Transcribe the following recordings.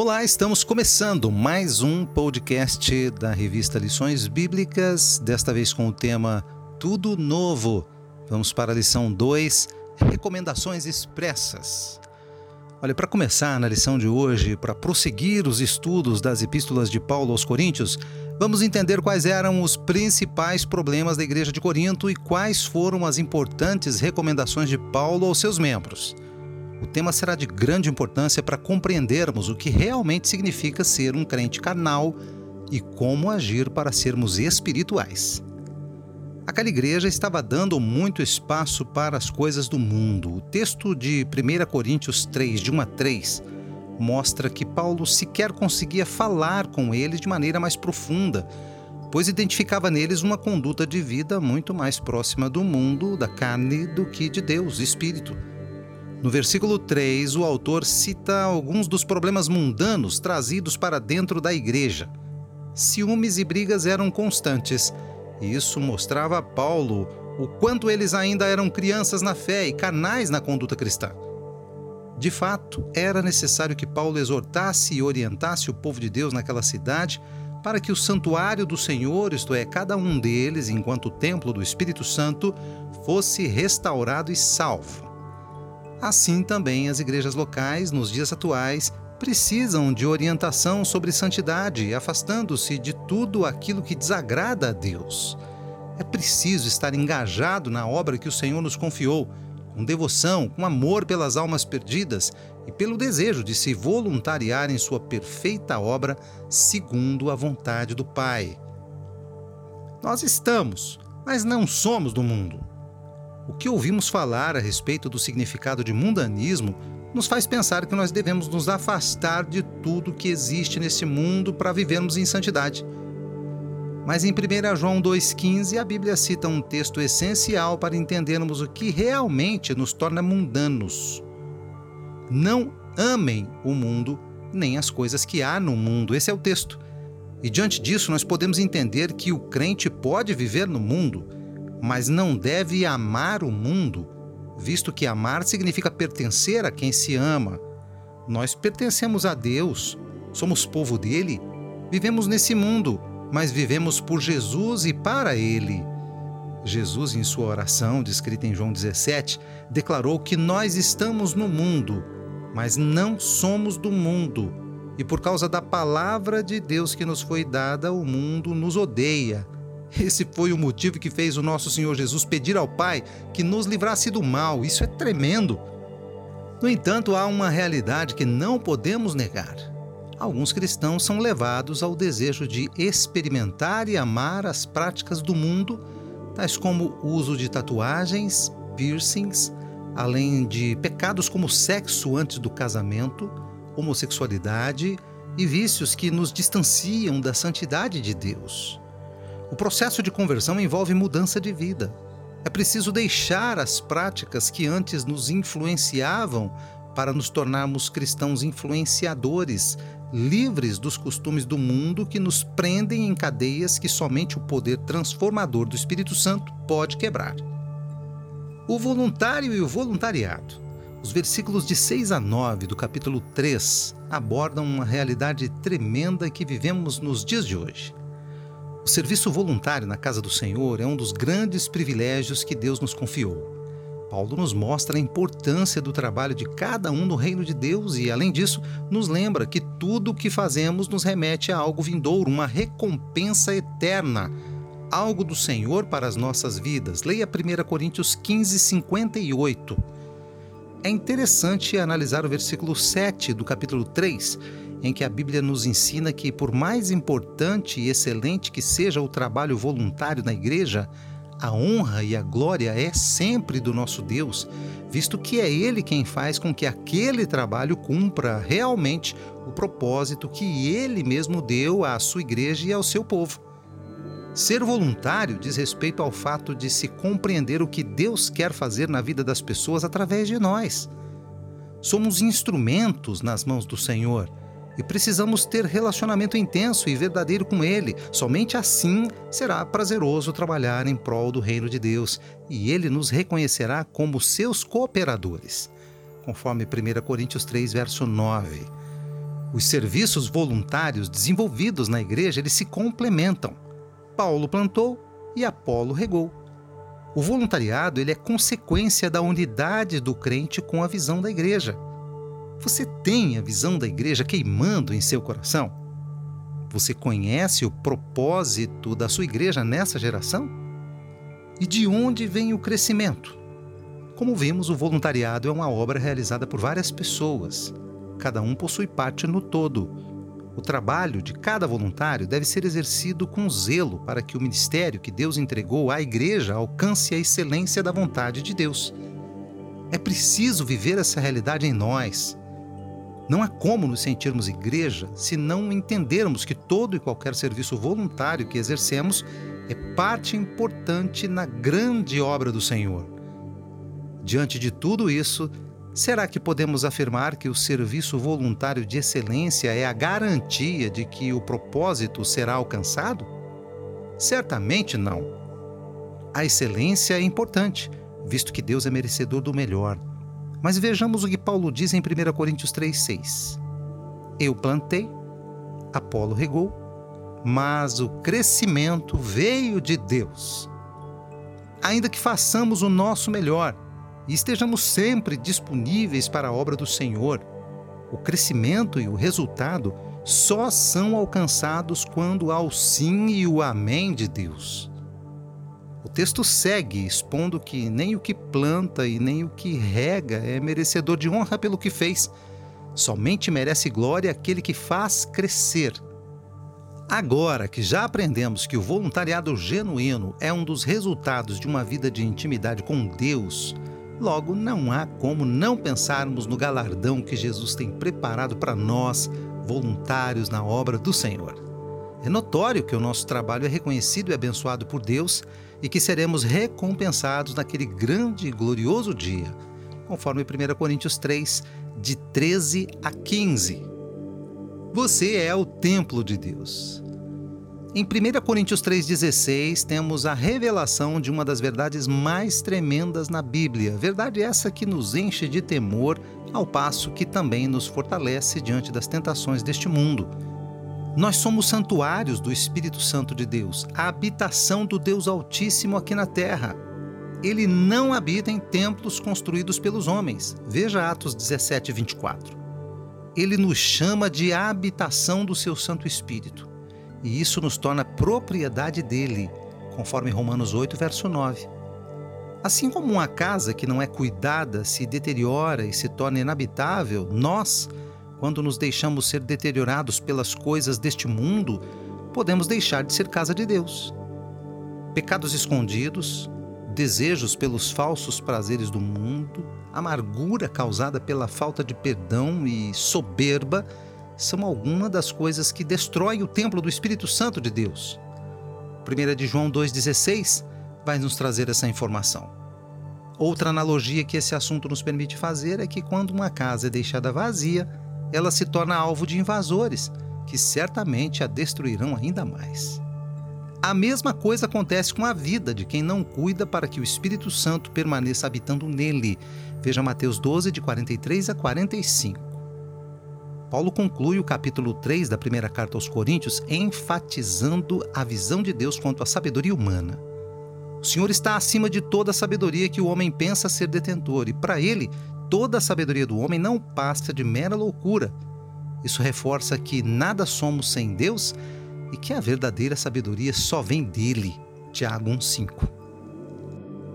Olá, estamos começando mais um podcast da revista Lições Bíblicas, desta vez com o tema Tudo Novo. Vamos para a lição 2, Recomendações Expressas. Olha, para começar na lição de hoje, para prosseguir os estudos das epístolas de Paulo aos Coríntios, vamos entender quais eram os principais problemas da igreja de Corinto e quais foram as importantes recomendações de Paulo aos seus membros. O tema será de grande importância para compreendermos o que realmente significa ser um crente carnal e como agir para sermos espirituais. Aquela igreja estava dando muito espaço para as coisas do mundo. O texto de 1 Coríntios 3, de 1 a 3, mostra que Paulo sequer conseguia falar com eles de maneira mais profunda, pois identificava neles uma conduta de vida muito mais próxima do mundo, da carne, do que de Deus, Espírito. No versículo 3, o autor cita alguns dos problemas mundanos trazidos para dentro da igreja. Ciúmes e brigas eram constantes, e isso mostrava a Paulo o quanto eles ainda eram crianças na fé e canais na conduta cristã. De fato, era necessário que Paulo exortasse e orientasse o povo de Deus naquela cidade para que o santuário do Senhor, isto é, cada um deles, enquanto o templo do Espírito Santo, fosse restaurado e salvo. Assim também as igrejas locais, nos dias atuais, precisam de orientação sobre santidade, afastando-se de tudo aquilo que desagrada a Deus. É preciso estar engajado na obra que o Senhor nos confiou, com devoção, com amor pelas almas perdidas e pelo desejo de se voluntariar em sua perfeita obra segundo a vontade do Pai. Nós estamos, mas não somos do mundo. O que ouvimos falar a respeito do significado de mundanismo nos faz pensar que nós devemos nos afastar de tudo que existe nesse mundo para vivermos em santidade. Mas em 1 João 2,15 a Bíblia cita um texto essencial para entendermos o que realmente nos torna mundanos. Não amem o mundo nem as coisas que há no mundo. Esse é o texto. E diante disso, nós podemos entender que o crente pode viver no mundo mas não deve amar o mundo, visto que amar significa pertencer a quem se ama. Nós pertencemos a Deus, somos povo dele, vivemos nesse mundo, mas vivemos por Jesus e para ele. Jesus, em sua oração, descrita em João 17, declarou que nós estamos no mundo, mas não somos do mundo. E por causa da palavra de Deus que nos foi dada, o mundo nos odeia esse foi o motivo que fez o nosso Senhor Jesus pedir ao Pai que nos livrasse do mal. Isso é tremendo. No entanto, há uma realidade que não podemos negar. Alguns cristãos são levados ao desejo de experimentar e amar as práticas do mundo, tais como o uso de tatuagens, piercings, além de pecados como sexo antes do casamento, homossexualidade e vícios que nos distanciam da santidade de Deus. O processo de conversão envolve mudança de vida. É preciso deixar as práticas que antes nos influenciavam para nos tornarmos cristãos influenciadores, livres dos costumes do mundo que nos prendem em cadeias que somente o poder transformador do Espírito Santo pode quebrar. O voluntário e o voluntariado. Os versículos de 6 a 9 do capítulo 3 abordam uma realidade tremenda que vivemos nos dias de hoje. O serviço voluntário na casa do Senhor é um dos grandes privilégios que Deus nos confiou. Paulo nos mostra a importância do trabalho de cada um no reino de Deus e, além disso, nos lembra que tudo o que fazemos nos remete a algo vindouro, uma recompensa eterna, algo do Senhor para as nossas vidas. Leia 1 Coríntios 15, 58. É interessante analisar o versículo 7 do capítulo 3 em que a Bíblia nos ensina que, por mais importante e excelente que seja o trabalho voluntário na igreja, a honra e a glória é sempre do nosso Deus, visto que é Ele quem faz com que aquele trabalho cumpra realmente o propósito que Ele mesmo deu à sua igreja e ao seu povo. Ser voluntário diz respeito ao fato de se compreender o que Deus quer fazer na vida das pessoas através de nós. Somos instrumentos nas mãos do Senhor e precisamos ter relacionamento intenso e verdadeiro com Ele. Somente assim será prazeroso trabalhar em prol do reino de Deus e Ele nos reconhecerá como seus cooperadores. Conforme 1 Coríntios 3, verso 9. Os serviços voluntários desenvolvidos na igreja, eles se complementam. Paulo plantou e Apolo regou. O voluntariado ele é consequência da unidade do crente com a visão da igreja. Você tem a visão da igreja queimando em seu coração? Você conhece o propósito da sua igreja nessa geração? E de onde vem o crescimento? Como vimos, o voluntariado é uma obra realizada por várias pessoas. Cada um possui parte no todo. O trabalho de cada voluntário deve ser exercido com zelo para que o ministério que Deus entregou à igreja alcance a excelência da vontade de Deus. É preciso viver essa realidade em nós. Não há como nos sentirmos igreja se não entendermos que todo e qualquer serviço voluntário que exercemos é parte importante na grande obra do Senhor. Diante de tudo isso, será que podemos afirmar que o serviço voluntário de excelência é a garantia de que o propósito será alcançado? Certamente não. A excelência é importante, visto que Deus é merecedor do melhor. Mas vejamos o que Paulo diz em 1 Coríntios 3,6. Eu plantei, Apolo regou, mas o crescimento veio de Deus. Ainda que façamos o nosso melhor e estejamos sempre disponíveis para a obra do Senhor, o crescimento e o resultado só são alcançados quando há o sim e o amém de Deus. O texto segue expondo que nem o que planta e nem o que rega é merecedor de honra pelo que fez. Somente merece glória aquele que faz crescer. Agora que já aprendemos que o voluntariado genuíno é um dos resultados de uma vida de intimidade com Deus, logo não há como não pensarmos no galardão que Jesus tem preparado para nós, voluntários na obra do Senhor. É notório que o nosso trabalho é reconhecido e abençoado por Deus e que seremos recompensados naquele grande e glorioso dia, conforme 1 Coríntios 3, de 13 a 15. Você é o templo de Deus. Em 1 Coríntios 3,16, temos a revelação de uma das verdades mais tremendas na Bíblia. Verdade essa que nos enche de temor, ao passo que também nos fortalece diante das tentações deste mundo. Nós somos santuários do Espírito Santo de Deus, a habitação do Deus Altíssimo aqui na terra. Ele não habita em templos construídos pelos homens. Veja Atos 17, 24. Ele nos chama de habitação do seu Santo Espírito. E isso nos torna propriedade dele, conforme Romanos 8, verso 9. Assim como uma casa que não é cuidada se deteriora e se torna inabitável, nós, quando nos deixamos ser deteriorados pelas coisas deste mundo, podemos deixar de ser casa de Deus. Pecados escondidos, desejos pelos falsos prazeres do mundo, amargura causada pela falta de perdão e soberba são algumas das coisas que destroem o templo do Espírito Santo de Deus. 1 de João 2,16 vai nos trazer essa informação. Outra analogia que esse assunto nos permite fazer é que quando uma casa é deixada vazia, ela se torna alvo de invasores, que certamente a destruirão ainda mais. A mesma coisa acontece com a vida de quem não cuida para que o Espírito Santo permaneça habitando nele. Veja Mateus 12, de 43 a 45. Paulo conclui o capítulo 3 da primeira carta aos Coríntios enfatizando a visão de Deus quanto à sabedoria humana. O Senhor está acima de toda a sabedoria que o homem pensa ser detentor, e para ele toda a sabedoria do homem não passa de mera loucura. Isso reforça que nada somos sem Deus e que a verdadeira sabedoria só vem dele. Tiago 1,5.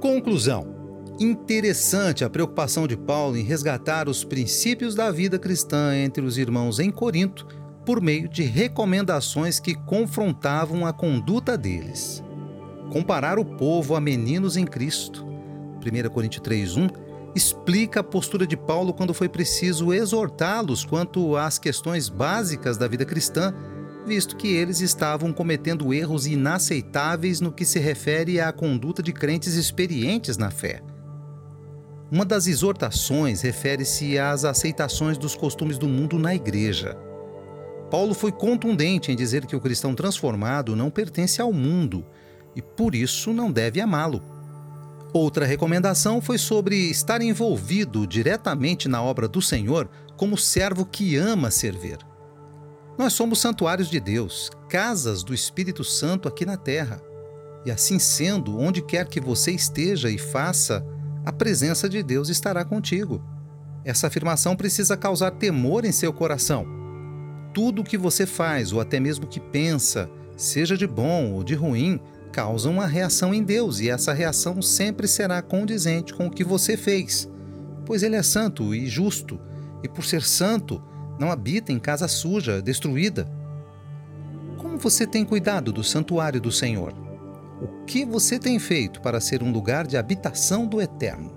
Conclusão. Interessante a preocupação de Paulo em resgatar os princípios da vida cristã entre os irmãos em Corinto por meio de recomendações que confrontavam a conduta deles. Comparar o povo a meninos em Cristo. 1 Coríntios 3:1 explica a postura de Paulo quando foi preciso exortá-los quanto às questões básicas da vida cristã, visto que eles estavam cometendo erros inaceitáveis no que se refere à conduta de crentes experientes na fé. Uma das exortações refere-se às aceitações dos costumes do mundo na igreja. Paulo foi contundente em dizer que o cristão transformado não pertence ao mundo e por isso não deve amá-lo. Outra recomendação foi sobre estar envolvido diretamente na obra do Senhor como servo que ama servir. Nós somos santuários de Deus, casas do Espírito Santo aqui na terra. E assim sendo, onde quer que você esteja e faça, a presença de Deus estará contigo. Essa afirmação precisa causar temor em seu coração. Tudo o que você faz, ou até mesmo que pensa, seja de bom ou de ruim, causa uma reação em Deus e essa reação sempre será condizente com o que você fez, pois Ele é santo e justo, e por ser santo, não habita em casa suja, destruída. Como você tem cuidado do santuário do Senhor? O que você tem feito para ser um lugar de habitação do Eterno?